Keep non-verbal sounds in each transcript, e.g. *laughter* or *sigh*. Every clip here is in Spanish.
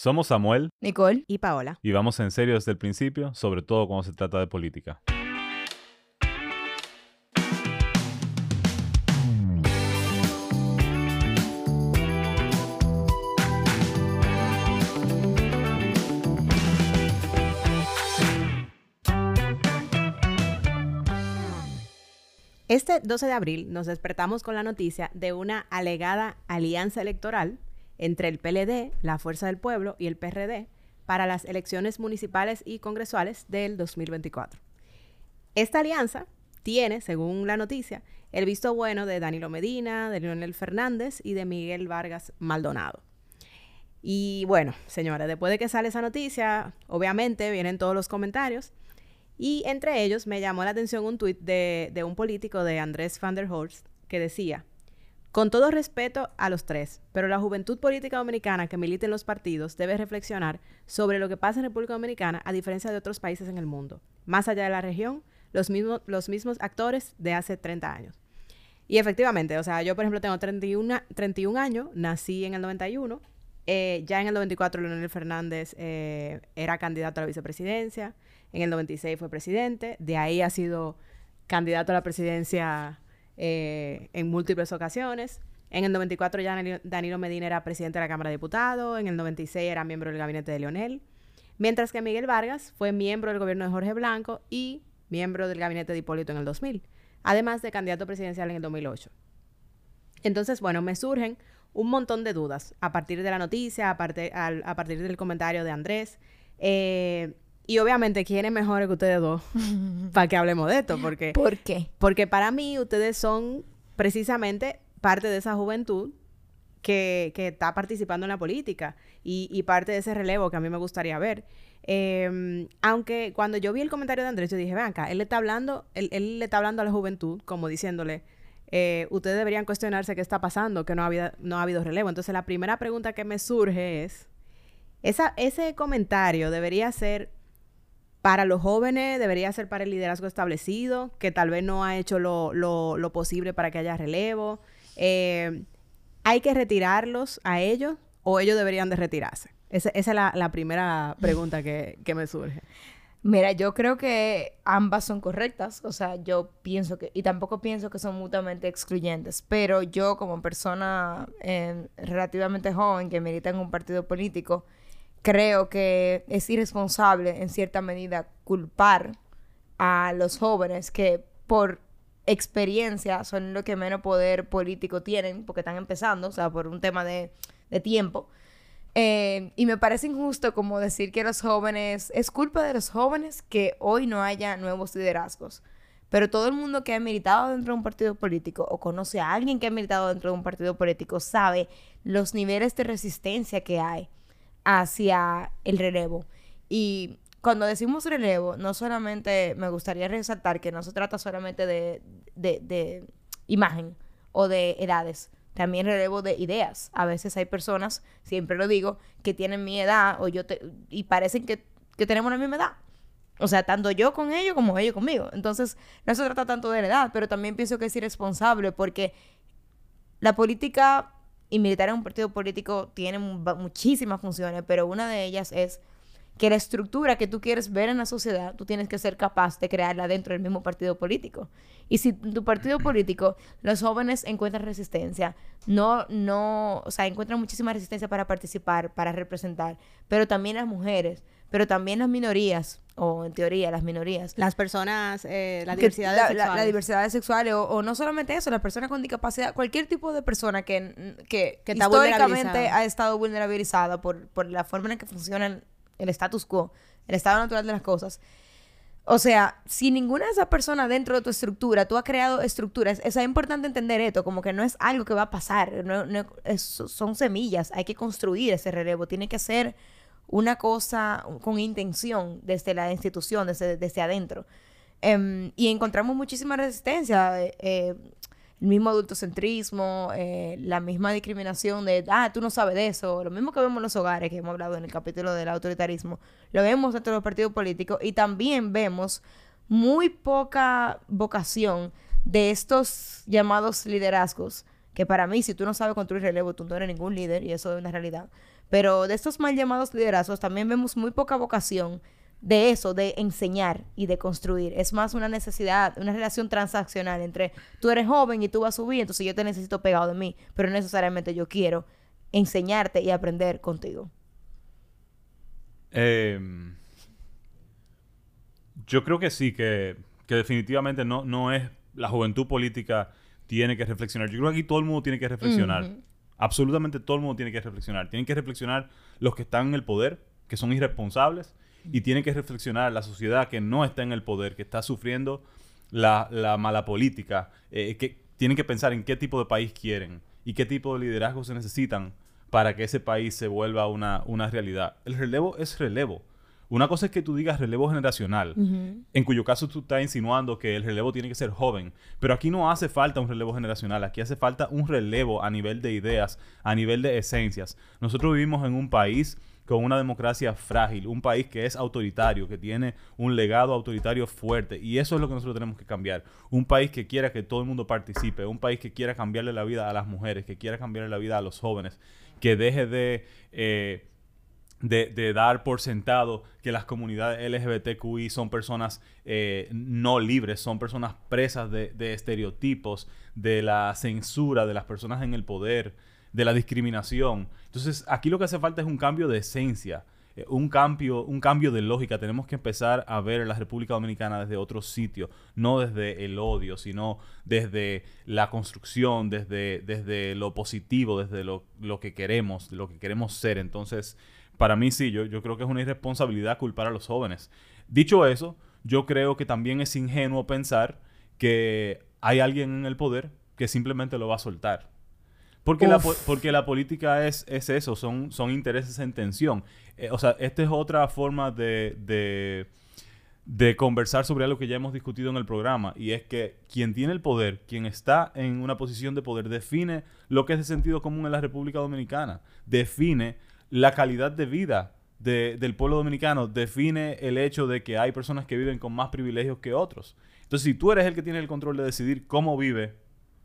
Somos Samuel Nicole y Paola. y vamos en serio desde el principio, sobre todo cuando se trata de política. Este 12 de abril nos despertamos con la noticia de una alegada alianza electoral entre el PLD, la Fuerza del Pueblo y el PRD para las elecciones municipales y congresuales del 2024. Esta alianza tiene, según la noticia, el visto bueno de Danilo Medina, de Leonel Fernández y de Miguel Vargas Maldonado. Y bueno, señores, después de que sale esa noticia, obviamente vienen todos los comentarios. Y entre ellos me llamó la atención un tuit de, un político de Andrés van der Horst que decía, con todo respeto a los tres, pero la juventud política dominicana que milita en los partidos debe reflexionar sobre lo que pasa en República Dominicana a diferencia de otros países en el mundo. Más allá de la región, los mismos, actores de hace 30 años. Y efectivamente, o sea, yo por ejemplo tengo 31, 31 años, nací en el 91, eh, ya en el 94 Leonel Fernández eh, era candidato a la vicepresidencia, en el 96 fue presidente, de ahí ha sido candidato a la presidencia eh, en múltiples ocasiones. En el 94 ya Danilo Medina era presidente de la Cámara de Diputados, en el 96 era miembro del gabinete de Leonel, mientras que Miguel Vargas fue miembro del gobierno de Jorge Blanco y miembro del gabinete de Hipólito en el 2000, además de candidato presidencial en el 2008. Entonces, bueno, me surgen un montón de dudas a partir de la noticia, a, partir del comentario de Andrés. Eh, y obviamente, ¿quién es mejor que ustedes dos *laughs* para que hablemos de esto? Porque, ¿Por qué? Porque para mí ustedes son precisamente parte de esa juventud que, que está participando en la política y, y, parte de ese relevo que a mí me gustaría ver. Eh, aunque cuando yo vi el comentario de Andrés, yo dije, vean acá, él le está hablando, él, él le está hablando a la juventud, como diciéndole, eh, ustedes deberían cuestionarse qué está pasando, que no ha, habido, no ha habido relevo. Entonces, la primera pregunta que me surge es, esa, ese comentario debería ser para los jóvenes, debería ser para el liderazgo establecido, que tal vez no ha hecho lo, lo, lo posible para que haya relevo. Eh, ¿Hay que retirarlos a ellos o ellos deberían de retirarse? Esa, esa es la, la, primera *laughs* pregunta que, que me surge. Mira, yo creo que ambas son correctas, o sea, yo pienso que, y tampoco pienso que son mutuamente excluyentes, pero yo como persona eh, relativamente joven que milita en un partido político, creo que es irresponsable en cierta medida culpar a los jóvenes que por experiencia son los que menos poder político tienen porque están empezando, o sea, por un tema de, de tiempo. Eh, y me parece injusto como decir que los jóvenes, es culpa de los jóvenes que hoy no haya nuevos liderazgos. Pero todo el mundo que ha militado dentro de un partido político o conoce a alguien que ha militado dentro de un partido político sabe los niveles de resistencia que hay hacia el relevo. Y cuando decimos relevo, no solamente me gustaría resaltar que no se trata solamente de, de, imagen o de edades, también relevo de ideas. A veces hay personas, siempre lo digo, que tienen mi edad o yo te, y parecen que, que tenemos la misma edad. O sea, tanto yo con ellos como ellos conmigo. Entonces, no se trata tanto de la edad, pero también pienso que es irresponsable porque la política y militar en un partido político tiene muchísimas funciones, pero una de ellas es que la estructura que tú quieres ver en la sociedad, tú tienes que ser capaz de crearla dentro del mismo partido político. Y si tu partido *clears throat* político, los jóvenes encuentran resistencia, no, no, o sea, encuentran muchísima resistencia para participar, para representar, pero también las mujeres, pero también las minorías, o en teoría las minorías. Las personas, eh, la diversidad la, sexuales. La, la, diversidad sexual, o, o, no solamente eso, las personas con discapacidad, cualquier tipo de persona que, que, que históricamente ha estado vulnerabilizada por, por la forma en la que funcionan el status quo, el estado natural de las cosas. O sea, si ninguna de esas personas dentro de tu estructura, tú has creado estructuras, es importante entender esto, como que no es algo que va a pasar, no, no, es, son semillas, hay que construir ese relevo, tiene que ser una cosa con intención desde la institución, desde, desde adentro. Um, y encontramos muchísima resistencia. Eh, eh, el mismo adultocentrismo, eh, la misma discriminación de, ah, tú no sabes de eso, lo mismo que vemos en los hogares, que hemos hablado en el capítulo del autoritarismo, lo vemos dentro de los partidos políticos y también vemos muy poca vocación de estos llamados liderazgos, que para mí, si tú no sabes construir relevo, tú no eres ningún líder y eso es una realidad. Pero de estos mal llamados liderazgos también vemos muy poca vocación de eso, de enseñar y de construir. Es más una necesidad, una relación transaccional entre tú eres joven y tú vas a subir, entonces yo te necesito pegado de mí, pero no necesariamente yo quiero enseñarte y aprender contigo. Em, yo creo que sí, que, definitivamente no, no es la juventud política tiene que reflexionar. Yo creo que aquí todo el mundo tiene que reflexionar. Absolutamente todo el mundo tiene que reflexionar. Tienen que reflexionar los que están en el poder, que son irresponsables, y tiene que reflexionar la sociedad que no está en el poder, que está sufriendo la, mala política, eh, que tienen que pensar en qué tipo de país quieren y qué tipo de liderazgo se necesitan para que ese país se vuelva una, una realidad. El relevo es relevo. Una cosa es que tú digas relevo generacional, en cuyo caso tú estás insinuando que el relevo tiene que ser joven, pero aquí no hace falta un relevo generacional, aquí hace falta un relevo a nivel de ideas, a nivel de esencias. Nosotros vivimos en un país con una democracia frágil, un país que es autoritario, que tiene un legado autoritario fuerte. Y eso es lo que nosotros tenemos que cambiar. Un país que quiera que todo el mundo participe, un país que quiera cambiarle la vida a las mujeres, que quiera cambiarle la vida a los jóvenes, que deje de... Eh, de, dar por sentado que las comunidades LGBTQI son personas eh, no libres, son personas presas de, estereotipos, de la censura de las personas en el poder, de la discriminación. Entonces, aquí lo que hace falta es un cambio de esencia, eh, un, cambio, un cambio de lógica. Tenemos que empezar a ver la República Dominicana desde otro sitio, no desde el odio, sino desde la construcción, desde, desde lo positivo, desde lo, lo que queremos, lo que queremos ser. Entonces, para mí sí, yo, yo creo que es una irresponsabilidad culpar a los jóvenes. Dicho eso, yo creo que también es ingenuo pensar que hay alguien en el poder que simplemente lo va a soltar. Porque, la, porque la, política es, es, eso, son, son intereses en tensión. Eh, o sea, esta es otra forma de, de, de, conversar sobre algo que ya hemos discutido en el programa, y es que quien tiene el poder, quien está en una posición de poder, define lo que es de sentido común en la República Dominicana, define la calidad de vida del pueblo dominicano, define el hecho de que hay personas que viven con más privilegios que otros. Entonces, si tú eres el que tiene el control de decidir cómo vive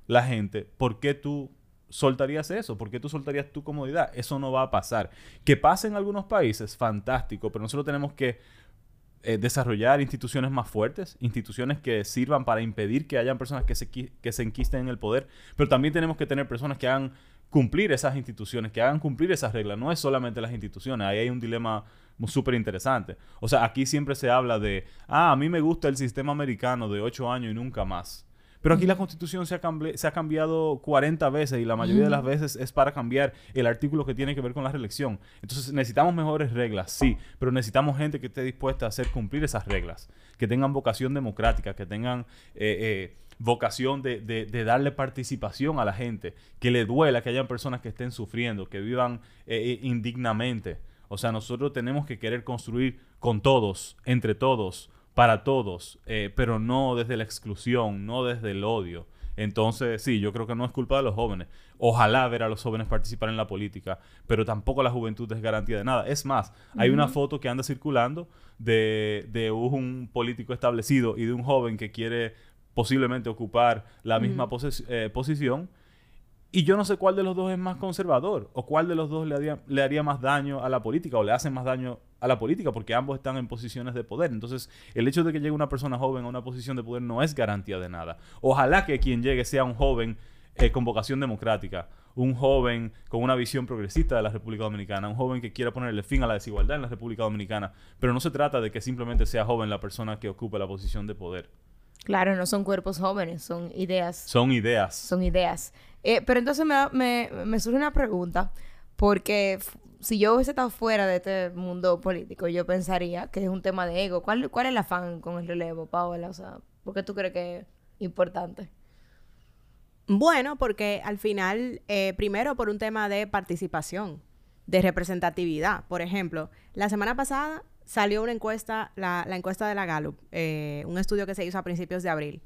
la gente, ¿por qué tú soltarías eso? ¿Por qué tú soltarías tu comodidad? Eso no va a pasar. Que pase en algunos países, fantástico, pero nosotros tenemos que eh, desarrollar instituciones más fuertes, instituciones que sirvan para impedir que hayan personas que se, que se enquisten en el poder, pero también tenemos que tener personas que hagan cumplir esas instituciones, que hagan cumplir esas reglas. No es solamente las instituciones, ahí hay un dilema súper interesante. O sea, aquí siempre se habla de, ah, a mí me gusta el sistema americano de ocho años y nunca más. Pero aquí la constitución se ha, se ha cambiado 40 veces y la mayoría de las veces es para cambiar el artículo que tiene que ver con la reelección. Entonces necesitamos mejores reglas, sí, pero necesitamos gente que esté dispuesta a hacer cumplir esas reglas, que tengan vocación democrática, que tengan eh, eh, vocación de, darle participación a la gente, que le duela que hayan personas que estén sufriendo, que vivan eh, indignamente. O sea, nosotros tenemos que querer construir con todos, entre todos, para todos, eh, pero no desde la exclusión, no desde el odio. Entonces, sí, yo creo que no es culpa de los jóvenes. Ojalá ver a los jóvenes participar en la política, pero tampoco la juventud es garantía de nada. Es más, hay una foto que anda circulando de, de, un político establecido y de un joven que quiere posiblemente ocupar la misma eh, posición y yo no sé cuál de los dos es más conservador o cuál de los dos le haría, le haría más daño a la política o le hace más daño a la política porque ambos están en posiciones de poder. Entonces, el hecho de que llegue una persona joven a una posición de poder no es garantía de nada. Ojalá que quien llegue sea un joven eh, con vocación democrática, un joven con una visión progresista de la República Dominicana, un joven que quiera ponerle fin a la desigualdad en la República Dominicana, pero no se trata de que simplemente sea joven la persona que ocupe la posición de poder. Claro, no son cuerpos jóvenes, son ideas. Son ideas. Son ideas. Eh, pero entonces me, me, surge una pregunta, porque si yo hubiese estado fuera de este mundo político, yo pensaría que es un tema de ego. ¿Cuál, cuál es el afán con el relevo, Paola? O sea, ¿por qué tú crees que es importante? Bueno, porque al final, eh, primero por un tema de participación, de representatividad. Por ejemplo, la semana pasada salió una encuesta, la, encuesta de la Gallup, eh, un estudio que se hizo a principios de abril.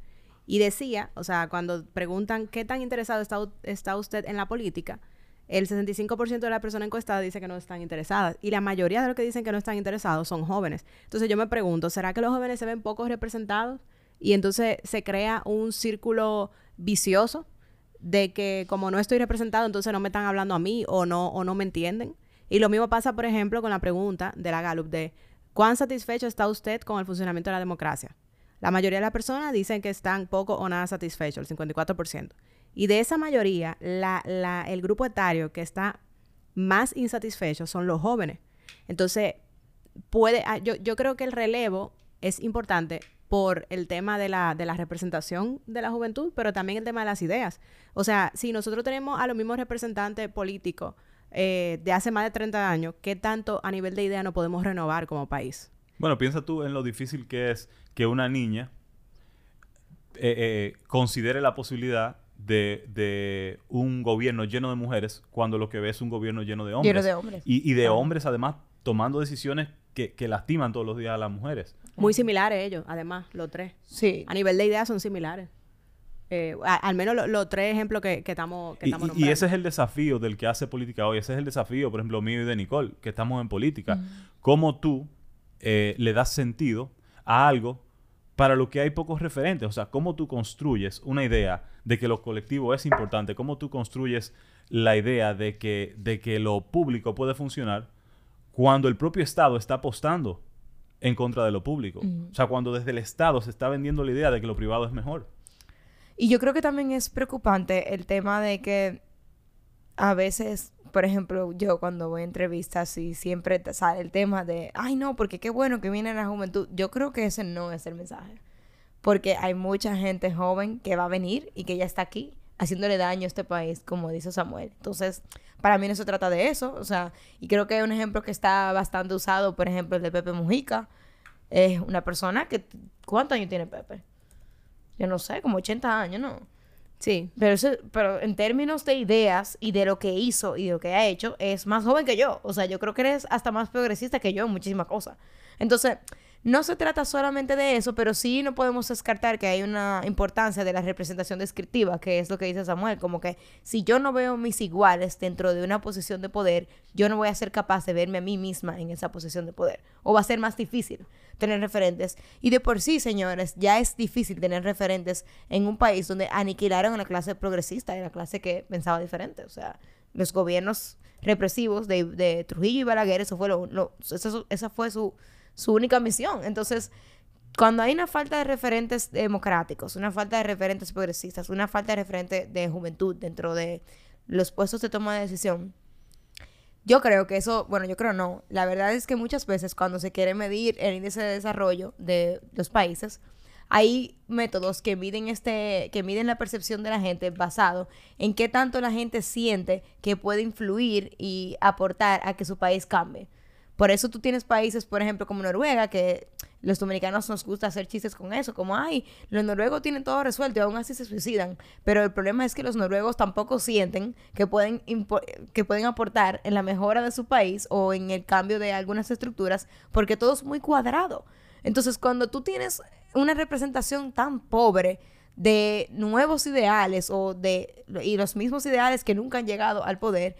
Y decía, o sea, cuando preguntan qué tan interesado está, está usted en la política, el 65% de la persona encuestada dice que no están interesadas. Y la mayoría de los que dicen que no están interesados son jóvenes. Entonces yo me pregunto, ¿será que los jóvenes se ven poco representados? Y entonces se crea un círculo vicioso de que como no estoy representado, entonces no me están hablando a mí o no, o no me entienden. Y lo mismo pasa, por ejemplo, con la pregunta de la Gallup de ¿cuán satisfecho está usted con el funcionamiento de la democracia? La mayoría de las personas dicen que están poco o nada satisfechos, el 54%. Y de esa mayoría, el grupo etario que está más insatisfecho son los jóvenes. Entonces, puede, ah, yo, creo que el relevo es importante por el tema de la, de la representación de la juventud, pero también el tema de las ideas. O sea, si nosotros tenemos a los mismos representantes políticos eh, de hace más de 30 años, ¿qué tanto a nivel de idea no podemos renovar como país? Bueno, piensa tú en lo difícil que es que una niña eh, eh, considere la posibilidad de, un gobierno lleno de mujeres cuando lo que ve es un gobierno lleno de hombres. Lleno de hombres. Y, de hombres, además, tomando decisiones que, que, lastiman todos los días a las mujeres. Muy similares ellos, además, los tres. Sí. A nivel de ideas son similares. Eh, al menos los tres ejemplos que, estamos, que y, y, ese es el desafío del que hace política hoy. Ese es el desafío, por ejemplo, mío y de Nicole, que estamos en política. Cómo tú eh, le das sentido a algo para lo que hay pocos referentes. O sea, cómo tú construyes una idea de que lo colectivo es importante, cómo tú construyes la idea de que, de que lo público puede funcionar cuando el propio Estado está apostando en contra de lo público. O sea, cuando desde el Estado se está vendiendo la idea de que lo privado es mejor. Y yo creo que también es preocupante el tema de que a veces, por ejemplo, yo cuando voy a entrevistas y siempre sale el tema de, ay no, porque qué bueno que viene la juventud. Yo creo que ese no es el mensaje. Porque hay mucha gente joven que va a venir y que ya está aquí haciéndole daño a este país, como dice Samuel. Entonces, para mí no se trata de eso. O sea, y creo que un ejemplo que está bastante usado, por ejemplo, el de Pepe Mujica. Es una persona que... ¿Cuántos años tiene Pepe? Yo no sé, como 80 años, ¿no? Sí. Pero, eso, pero en términos de ideas y de lo que hizo y de lo que ha hecho, es más joven que yo. O sea, yo creo que eres hasta más progresista que yo en muchísimas cosas. Entonces, no se trata solamente de eso, pero sí no podemos descartar que hay una importancia de la representación descriptiva, que es lo que dice Samuel, como que si yo no veo mis iguales dentro de una posición de poder, yo no voy a ser capaz de verme a mí misma en esa posición de poder, o va a ser más difícil tener referentes. Y de por sí, señores, ya es difícil tener referentes en un país donde aniquilaron a la clase progresista y la clase que pensaba diferente, o sea, los gobiernos represivos de, Trujillo y Balaguer, eso fue lo, esa fue su su única misión. Entonces, cuando hay una falta de referentes democráticos, una falta de referentes progresistas, una falta de referentes de juventud dentro de los puestos de toma de decisión, yo creo que eso, bueno, yo creo no. La verdad es que muchas veces cuando se quiere medir el índice de desarrollo de los países, hay métodos que miden este, que miden la percepción de la gente basado en qué tanto la gente siente que puede influir y aportar a que su país cambie. Por eso tú tienes países, por ejemplo, como Noruega, que los dominicanos nos gusta hacer chistes con eso, como, ay, los noruegos tienen todo resuelto y aún así se suicidan. Pero el problema es que los noruegos tampoco sienten que pueden, que pueden aportar en la mejora de su país o en el cambio de algunas estructuras, porque todo es muy cuadrado. Entonces, cuando tú tienes una representación tan pobre de nuevos ideales o de y los mismos ideales que nunca han llegado al poder,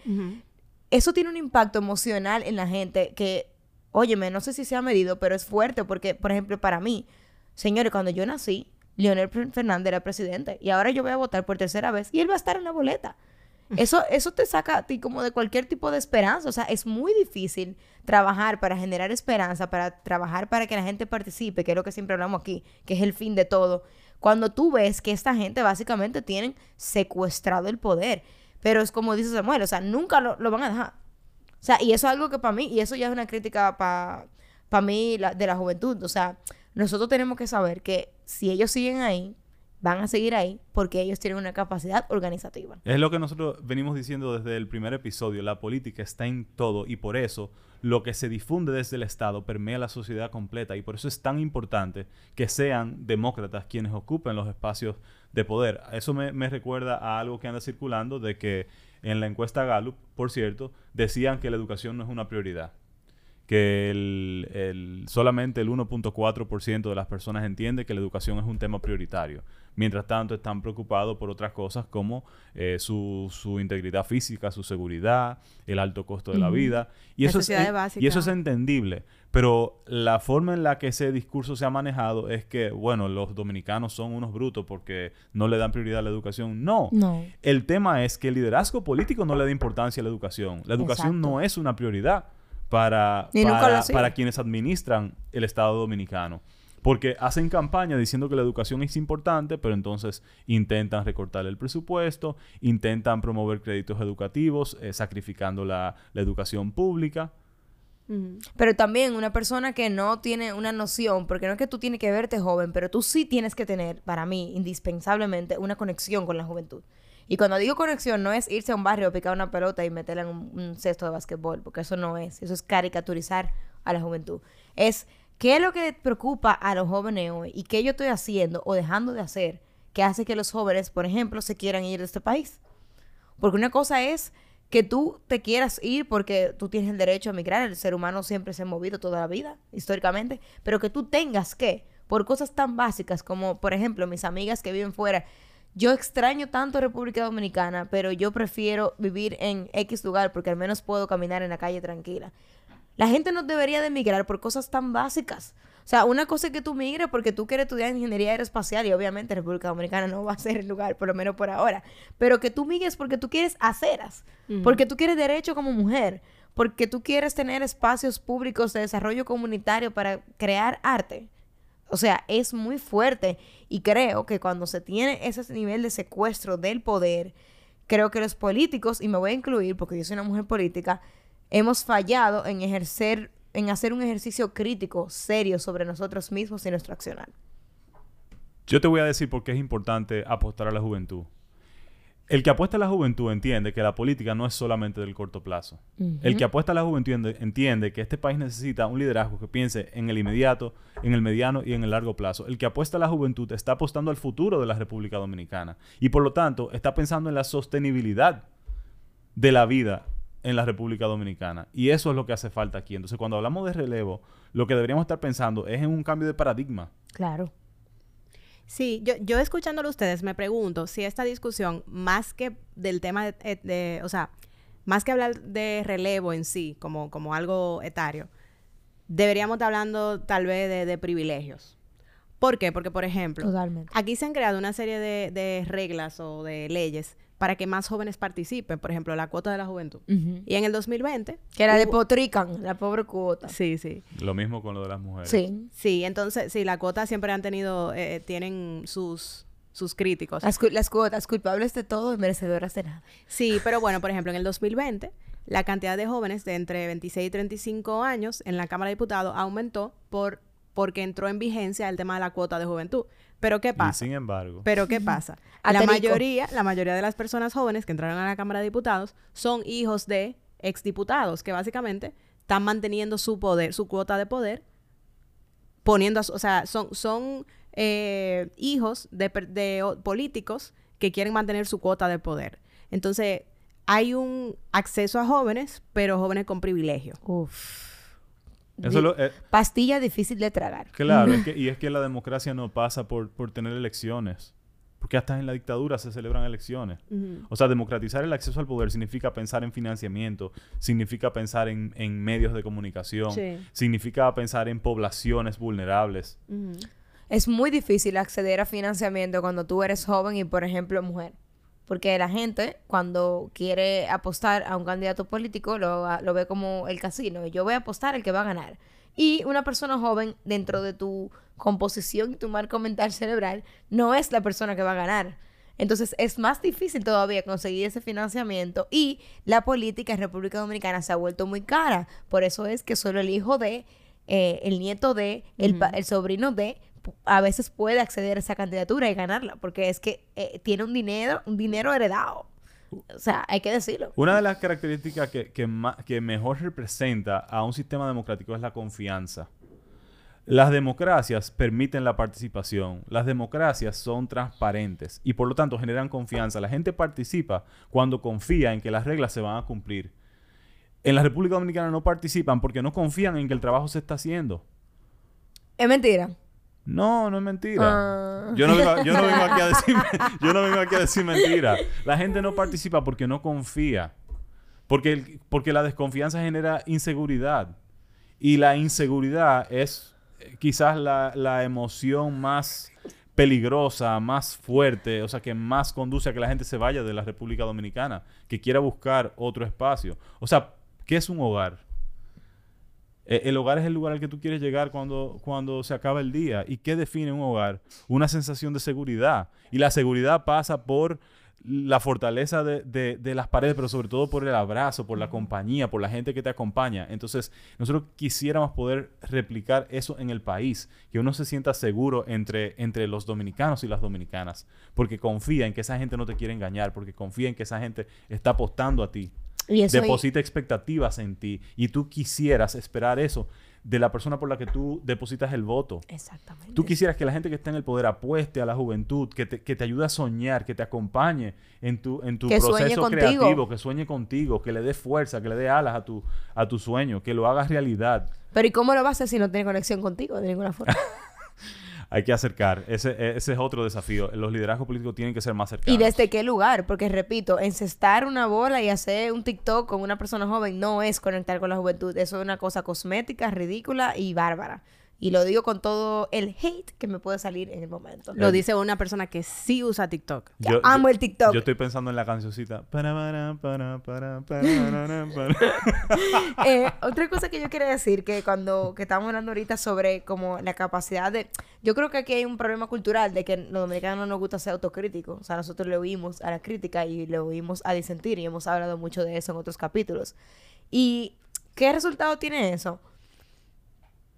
eso tiene un impacto emocional en la gente que, óyeme, no sé si se ha medido, pero es fuerte porque, por ejemplo, para mí, señores, cuando yo nací, Leonel Fernández era presidente y ahora yo voy a votar por tercera vez y él va a estar en la boleta. Eso, eso te saca a ti como de cualquier tipo de esperanza. O sea, es muy difícil trabajar para generar esperanza, para trabajar para que la gente participe, que es lo que siempre hablamos aquí, que es el fin de todo. Cuando tú ves que esta gente básicamente tienen secuestrado el poder. Pero es como dice Samuel, o sea, nunca lo, van a dejar. O sea, y eso es algo que para mí, y eso ya es una crítica para mí de la juventud. O sea, nosotros tenemos que saber que si ellos siguen ahí, van a seguir ahí porque ellos tienen una capacidad organizativa. Es lo que nosotros venimos diciendo desde el primer episodio. La política está en todo y por eso lo que se difunde desde el Estado permea la sociedad completa y por eso es tan importante que sean demócratas quienes ocupen los espacios de poder. Eso me, me recuerda a algo que anda circulando de que en la encuesta Gallup, por cierto, decían que la educación no es una prioridad que el, el- solamente el 1.4% de las personas entiende que la educación es un tema prioritario. Mientras tanto, están preocupados por otras cosas como eh, su, su integridad física, su seguridad, el alto costo de la vida. Y eso, es, Necesidades y eso es entendible. Pero la forma en la que ese discurso se ha manejado es que, bueno, los dominicanos son unos brutos porque no le dan prioridad a la educación. No. No. El tema es que el liderazgo político no le da importancia a la educación. La educación Exacto. no es una prioridad para, para quienes administran el Estado dominicano. Porque hacen campaña diciendo que la educación es importante, pero entonces intentan recortar el presupuesto, intentan promover créditos educativos, eh, sacrificando la, educación pública. Pero también una persona que no tiene una noción, porque no es que tú tienes que verte joven, pero tú sí tienes que tener, para mí, indispensablemente, una conexión con la juventud. Y cuando digo conexión, no es irse a un barrio, picar una pelota y meterla en un, un cesto de basquetbol, porque eso no es. Eso es caricaturizar a la juventud. Es qué es lo que preocupa a los jóvenes hoy y qué yo estoy haciendo o dejando de hacer que hace que los jóvenes, por ejemplo, se quieran ir de este país. Porque una cosa es que tú te quieras ir porque tú tienes el derecho a migrar. El ser humano siempre se ha movido toda la vida, históricamente. Pero que tú tengas que, por cosas tan básicas como, por ejemplo, mis amigas que viven fuera. Yo extraño tanto República Dominicana, pero yo prefiero vivir en X lugar porque al menos puedo caminar en la calle tranquila. La gente no debería de emigrar por cosas tan básicas. O sea, una cosa es que tú migres porque tú quieres estudiar ingeniería aeroespacial y obviamente República Dominicana no va a ser el lugar, por lo menos por ahora. Pero que tú migres porque tú quieres aceras, porque tú quieres derecho como mujer, porque tú quieres tener espacios públicos de desarrollo comunitario para crear arte. O sea, es muy fuerte y creo que cuando se tiene ese nivel de secuestro del poder, creo que los políticos, y me voy a incluir porque yo soy una mujer política, hemos fallado en ejercer, en hacer un ejercicio crítico, serio sobre nosotros mismos y nuestro accionar. Yo te voy a decir por qué es importante apostar a la juventud. El que apuesta a la juventud entiende que la política no es solamente del corto plazo. El que apuesta a la juventud ende- entiende que este país necesita un liderazgo que piense en el inmediato, en el mediano y en el largo plazo. El que apuesta a la juventud está apostando al futuro de la República Dominicana y por lo tanto está pensando en la sostenibilidad de la vida en la República Dominicana. Y eso es lo que hace falta aquí. Entonces, cuando hablamos de relevo, lo que deberíamos estar pensando es en un cambio de paradigma. Claro. Sí, yo, yo escuchándolo a ustedes me pregunto si esta discusión, más que del tema de, eh, de- o sea, más que hablar de relevo en sí, como, como algo etario, deberíamos estar hablando tal vez de, de privilegios. ¿Por qué? Porque, por ejemplo, Totalmente. aquí se han creado una serie de, de reglas o de leyes para que más jóvenes participen, por ejemplo, la cuota de la juventud. Y en el 2020... Que la hubo- despotrican, la pobre cuota. Sí, sí. Lo mismo con lo de las mujeres. Sí. Sí, entonces, sí, la cuota siempre han tenido, eh, tienen sus, sus críticos. Las, cu- las cuotas culpables de todo y merecedoras de nada. Sí, pero bueno, por ejemplo, en el 2020, la cantidad de jóvenes de entre 26 y 35 años en la Cámara de Diputados aumentó por porque entró en vigencia el tema de la cuota de juventud. Pero ¿qué Y pasa? sin embargo, Pero ¿qué *laughs* pasa? La mayoría, la mayoría de las personas jóvenes que entraron a la Cámara de Diputados son hijos de exdiputados que básicamente están manteniendo su poder, su cuota de poder, poniendo, a su- o sea, son, son eh, hijos de, per- de o- políticos que quieren mantener su cuota de poder. Entonces, hay un acceso a jóvenes, pero jóvenes con privilegio. Uf. Eso lo, eh, Pastilla difícil de tragar. claro, es *laughs* que, y es que la democracia no pasa por, por tener elecciones. Porque hasta en la dictadura se celebran elecciones. O sea, democratizar el acceso al poder significa pensar en financiamiento, significa pensar en, en medios de comunicación, Sí. significa pensar en poblaciones vulnerables. Es muy difícil acceder a financiamiento cuando tú eres joven y, por ejemplo, mujer. Porque la gente, cuando quiere apostar a un candidato político, lo, lo ve como el casino. Yo voy a apostar al que va a ganar. Y una persona joven, dentro de tu composición y tu marco mental cerebral, no es la persona que va a ganar. Entonces es más difícil todavía conseguir ese financiamiento y la política en República Dominicana se ha vuelto muy cara. Por eso es que solo el hijo de, eh, el nieto de, el, el sobrino de, a veces puede acceder a esa candidatura y ganarla, porque es que eh, tiene un dinero, un dinero heredado. O sea, hay que decirlo. Una de las características que, que, que mejor representa a un sistema democrático es la confianza. Las democracias permiten la participación, las democracias son transparentes y por lo tanto generan confianza. La gente participa cuando confía en que las reglas se van a cumplir. en la República Dominicana no participan porque no confían en que el trabajo se está haciendo. Es mentira. No, no es mentira. Yo, no vengo, yo no vengo aquí a *laughs* decir, yo no vengo aquí a decir mentira. La gente no participa porque no confía. Porque, el- porque la desconfianza genera inseguridad. Y la inseguridad es eh, quizás la, la emoción más peligrosa, más fuerte, o sea, que más conduce a que la gente se vaya de la República Dominicana, que quiera buscar otro espacio. O sea, ¿qué es un hogar? Eh, El hogar es el lugar al que tú quieres llegar cuando, cuando se acaba el día. ¿Y qué define un hogar? Una sensación de seguridad. Y la seguridad pasa por la fortaleza de, de- de las paredes, pero sobre todo por el abrazo, por la compañía, por la gente que te acompaña. Entonces, nosotros quisiéramos poder replicar eso en el país, que uno se sienta seguro entre, entre los dominicanos y las dominicanas, porque confía en que esa gente no te quiere engañar, porque confía en que esa gente está apostando a ti Y eso deposita expectativas en ti y tú quisieras esperar eso de la persona por la que tú depositas el voto. Exactamente. Tú quisieras que la gente que está en el poder apueste a la juventud, que te, que te ayude a soñar, que te acompañe en tu, en tu Que proceso creativo, que sueñe contigo, que le dé fuerza, que le dé alas a tu, a tu sueño, que lo hagas realidad. Pero ¿y cómo lo vas a hacer si no tiene conexión contigo de ninguna forma? *laughs* Hay que acercar. Ese, e, ese es otro desafío. Los liderazgos políticos tienen que ser más cercanos. ¿Y desde qué lugar? Porque repito, encestar una bola y hacer un TikTok con una persona joven no es conectar con la juventud. Eso es una cosa cosmética, ridícula y bárbara. Y lo digo con todo el hate que me puede salir en el momento. Lo dice una persona que sí usa TikTok. Yo amo el TikTok. Yo estoy pensando en la cancioncita. Para, para, para. *laughs* Eh, otra cosa que yo quería decir, que cuando que estamos hablando ahorita sobre como la capacidad de... Yo creo que aquí hay un problema cultural de que los dominicanos no nos gusta ser autocríticos. O sea, nosotros le oímos a la crítica y le oímos a disentir y hemos hablado mucho de eso en otros capítulos. ¿Y qué resultado tiene eso?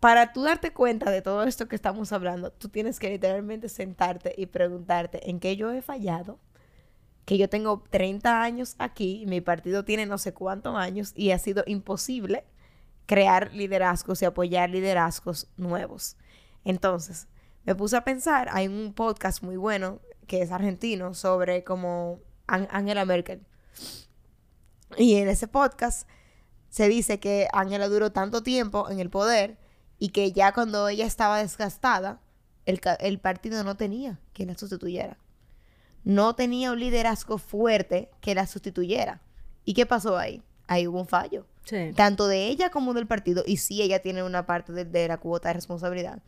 Para tú darte cuenta de todo esto que estamos hablando, tú tienes que literalmente sentarte y preguntarte en qué yo he fallado, que yo tengo 30 años aquí, mi partido tiene no sé cuántos años y ha sido imposible crear liderazgos y apoyar liderazgos nuevos. Entonces, me puse a pensar, hay un podcast muy bueno que es argentino sobre como An- Angela Merkel. Y en ese podcast se dice que Angela duró tanto tiempo en el poder y que ya cuando ella estaba desgastada, el, el partido no tenía quien la sustituyera no tenía un liderazgo fuerte que la sustituyera. ¿Y qué pasó ahí? Ahí hubo un fallo. Sí. Tanto de ella como del partido. Y sí, ella tiene una parte de, de la cuota de responsabilidad.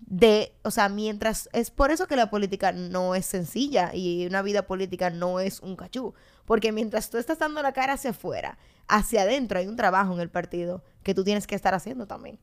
De, o sea, mientras... Es por eso que la política no es sencilla y una vida política no es un cachú. Porque mientras tú estás dando la cara hacia afuera, hacia adentro hay un trabajo en el partido que tú tienes que estar haciendo también.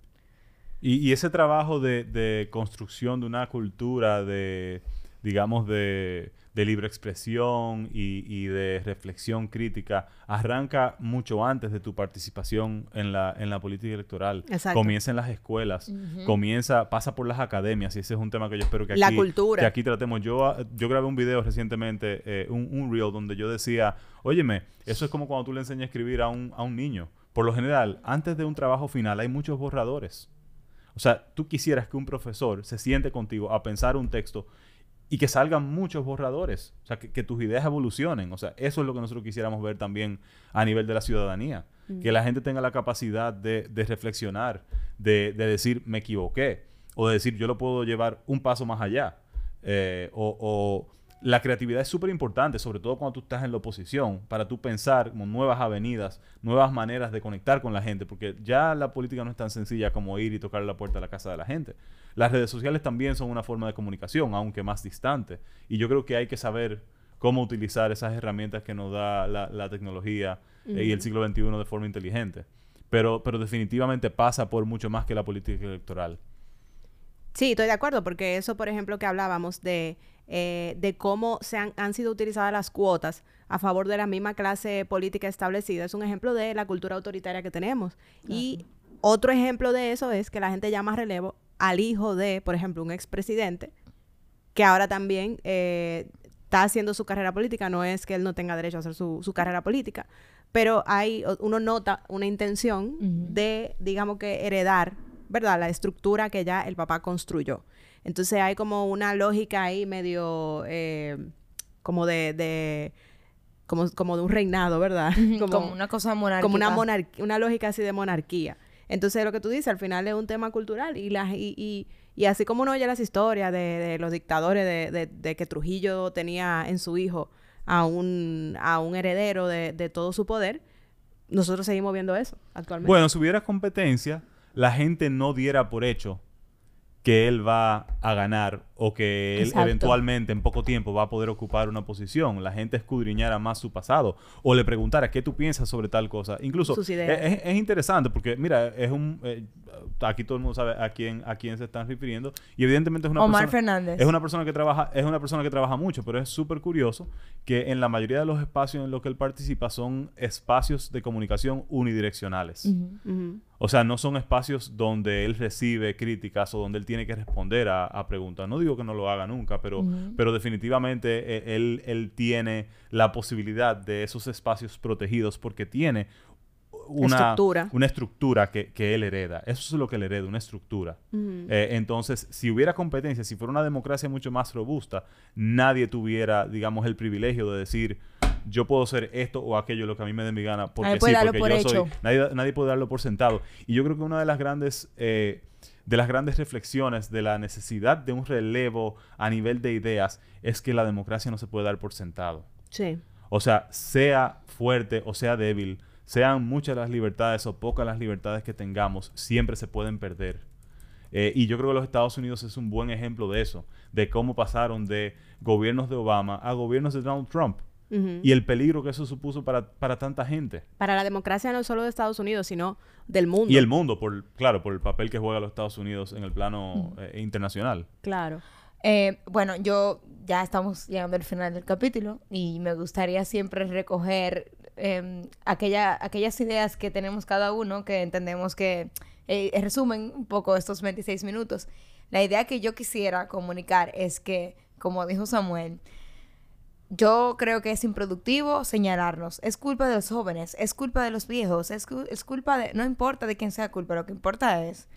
Y, y ese trabajo de, de construcción de una cultura de, digamos, de, de libre expresión y, y de reflexión crítica arranca mucho antes de tu participación en la, en la política electoral. Exacto. Comienza en las escuelas, comienza, pasa por las academias y ese es un tema que yo espero que aquí, La cultura. que aquí tratemos. Yo, ah, yo grabé un video recientemente, eh, un, un reel, donde yo decía, óyeme, eso es como cuando tú le enseñas a escribir a un, a un niño. Por lo general, antes de un trabajo final hay muchos borradores. O sea, tú quisieras que un profesor se siente contigo a pensar un texto y que salgan muchos borradores. O sea, que, que tus ideas evolucionen. O sea, eso es lo que nosotros quisiéramos ver también a nivel de la ciudadanía. Que la gente tenga la capacidad de, de reflexionar, de, de decir, me equivoqué. O de decir, yo lo puedo llevar un paso más allá. Eh, o, o la creatividad es súper importante, sobre todo cuando tú estás en la oposición, para tú pensar como nuevas avenidas, nuevas maneras de conectar con la gente, porque ya la política no es tan sencilla como ir y tocar la puerta de la casa de la gente. Las redes sociales también son una forma de comunicación, aunque más distante, y yo creo que hay que saber cómo utilizar esas herramientas que nos da la, la tecnología eh, y el siglo XXI de forma inteligente. Pero, pero definitivamente pasa por mucho más que la política electoral. Sí, estoy de acuerdo, porque eso, por ejemplo, que hablábamos de, eh, de cómo se han, han sido utilizadas las cuotas a favor de la misma clase política establecida, es un ejemplo de la cultura autoritaria que tenemos. Y otro ejemplo de eso es que la gente llama relevo al hijo de, por ejemplo, un expresidente, que ahora también eh, está haciendo su carrera política. No es que él no tenga derecho a hacer su, su carrera política, pero hay, uno nota una intención de, digamos que, heredar, ¿verdad? La estructura que ya el papá construyó. Entonces hay como una lógica ahí medio, eh, como de, de, como, como de un reinado, ¿verdad? *laughs* Como, una cosa monárquica. Como una, monarquía, una lógica así de monarquía. Entonces, lo que tú dices, al final es un tema cultural y, las, y, y, y así como uno oye las historias de, de los dictadores, de, de, de, que Trujillo tenía en su hijo a un, a un heredero de, de todo su poder, nosotros seguimos viendo eso actualmente. Bueno, si hubiera competencia, la gente no diera por hecho que él va a ganar o que él eventualmente en poco tiempo va a poder ocupar una posición. La gente escudriñara más su pasado o le preguntara qué tú piensas sobre tal cosa. Incluso es, es, interesante porque, mira, es un... Eh, aquí todo el mundo sabe a quién, a quién se están refiriendo y evidentemente es una Omar persona... Fernández. Es una persona que trabaja, es una persona que trabaja mucho, pero es súper curioso que en la mayoría de los espacios en los que él participa son espacios de comunicación unidireccionales. O sea, no son espacios donde él recibe críticas o donde él tiene que responder a, preguntas. No digo que no lo haga nunca, pero, pero definitivamente eh, él, él tiene la posibilidad de esos espacios protegidos porque tiene una estructura, una estructura que, que, él hereda. Eso es lo que él hereda, una estructura. eh, entonces, si hubiera competencia, si fuera una democracia mucho más robusta, nadie tuviera, digamos, el privilegio de decir, yo puedo ser esto o aquello, lo que a mí me dé mi gana, porque sí, porque por yo hecho. soy... Nadie, nadie, puede darlo por sentado. Y yo creo que una de las grandes... Eh, de las grandes reflexiones de la necesidad de un relevo a nivel de ideas es que la democracia no se puede dar por sentado. Sí. O sea, sea fuerte o sea débil, sean muchas las libertades o pocas las libertades que tengamos, siempre se pueden perder. Eh, y yo creo que los Estados Unidos es un buen ejemplo de eso, de cómo pasaron de gobiernos de Obama a gobiernos de Donald Trump. Y el peligro que eso supuso para, para, tanta gente. Para la democracia no solo de Estados Unidos, sino del mundo. Y el mundo, por claro, por el papel que juega los Estados Unidos en el plano eh, internacional. Claro. Eh, bueno, yo ya estamos llegando al final del capítulo y me gustaría siempre recoger eh, aquella, aquellas ideas que tenemos cada uno, que entendemos que eh, resumen un poco estos 26 minutos. La idea que yo quisiera comunicar es que, como dijo Samuel, yo creo que es improductivo señalarnos. Es culpa de los jóvenes, es culpa de los viejos, es, es culpa de... No importa de quién sea culpa, lo que importa es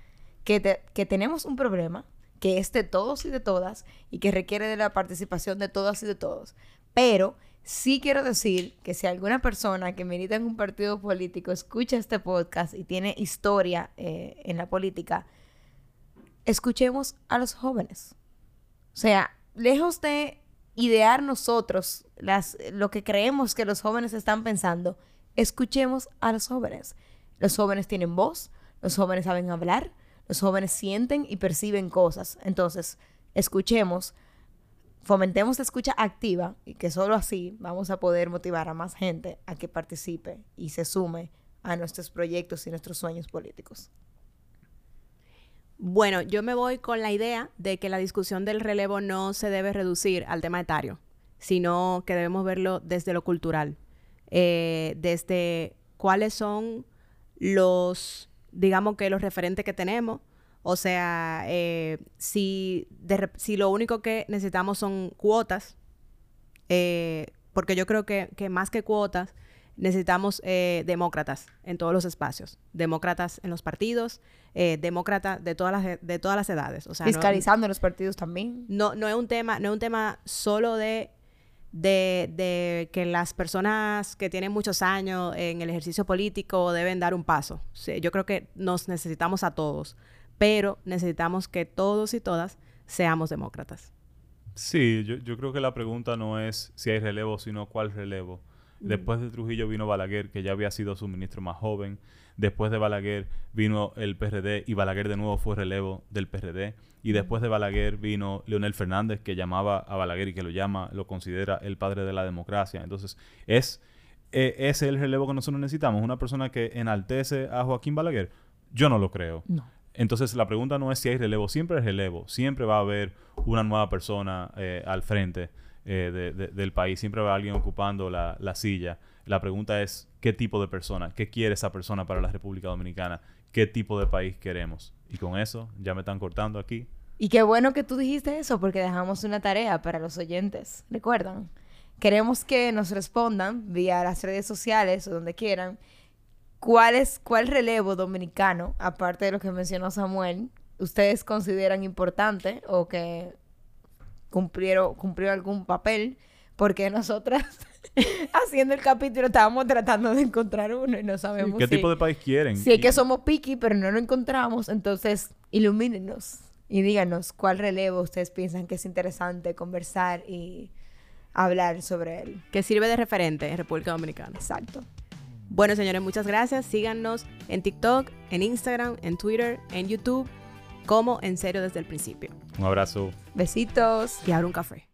que, te, que tenemos un problema que es de todos y de todas y que requiere de la participación de todas y de todos. Pero sí quiero decir que si alguna persona que milita en un partido político escucha este podcast y tiene historia eh, en la política, escuchemos a los jóvenes. O sea, lejos de idear nosotros las, lo que creemos que los jóvenes están pensando, escuchemos a los jóvenes. Los jóvenes tienen voz, los jóvenes saben hablar, los jóvenes sienten y perciben cosas. Entonces, escuchemos, fomentemos la escucha activa y que solo así vamos a poder motivar a más gente a que participe y se sume a nuestros proyectos y nuestros sueños políticos. Bueno, yo me voy con la idea de que la discusión del relevo no se debe reducir al tema etario, sino que debemos verlo desde lo cultural, eh, desde cuáles son los, digamos que los referentes que tenemos, o sea, eh, si, de, si lo único que necesitamos son cuotas, eh, porque yo creo que, que más que cuotas, necesitamos eh, demócratas en todos los espacios, demócratas en los partidos, eh, demócratas de todas las de todas las edades, o sea, fiscalizando no, los partidos también. No no es un tema no es un tema solo de de, de, que las personas que tienen muchos años en el ejercicio político deben dar un paso. Sí, yo creo que nos necesitamos a todos, pero necesitamos que todos y todas seamos demócratas. Sí, yo, yo creo que la pregunta no es si hay relevo, sino cuál relevo. Después de Trujillo vino Balaguer, que ya había sido su ministro más joven. Después de Balaguer vino el PRD y Balaguer de nuevo fue relevo del PRD. Y después de Balaguer vino Leonel Fernández, que llamaba a Balaguer y que lo llama, lo considera el padre de la democracia. Entonces, es e, ese es el relevo que nosotros necesitamos. Una persona que enaltece a Joaquín Balaguer. Yo no lo creo. No. Entonces, la pregunta no es si hay relevo. Siempre hay relevo. Siempre va a haber una nueva persona eh, al frente eh, de, de, del país. Siempre va alguien ocupando la, la, silla. La pregunta es, ¿qué tipo de persona? ¿Qué quiere esa persona para la República Dominicana? ¿Qué tipo de país queremos? Y con eso, ya me están cortando aquí. Y qué bueno que tú dijiste eso, porque dejamos una tarea para los oyentes. ¿Recuerdan? Queremos que nos respondan vía las redes sociales o donde quieran. ¿Cuál es cuál relevo dominicano, aparte de lo que mencionó Samuel, ustedes consideran importante o que cumplieron, cumplió algún papel, porque nosotras *laughs* haciendo el capítulo estábamos tratando de encontrar uno y no sabemos ¿Qué si, tipo de país quieren? si es que somos picky, pero no lo encontramos. Entonces, ilumínenos y díganos cuál relevo ustedes piensan que es interesante conversar y hablar sobre él. Que sirve de referente en República Dominicana. Exacto. Bueno, señores, muchas gracias. Síganos en TikTok, en Instagram, en Twitter, en YouTube, como En Serio desde el principio. Un abrazo. Besitos. Y ahora un café.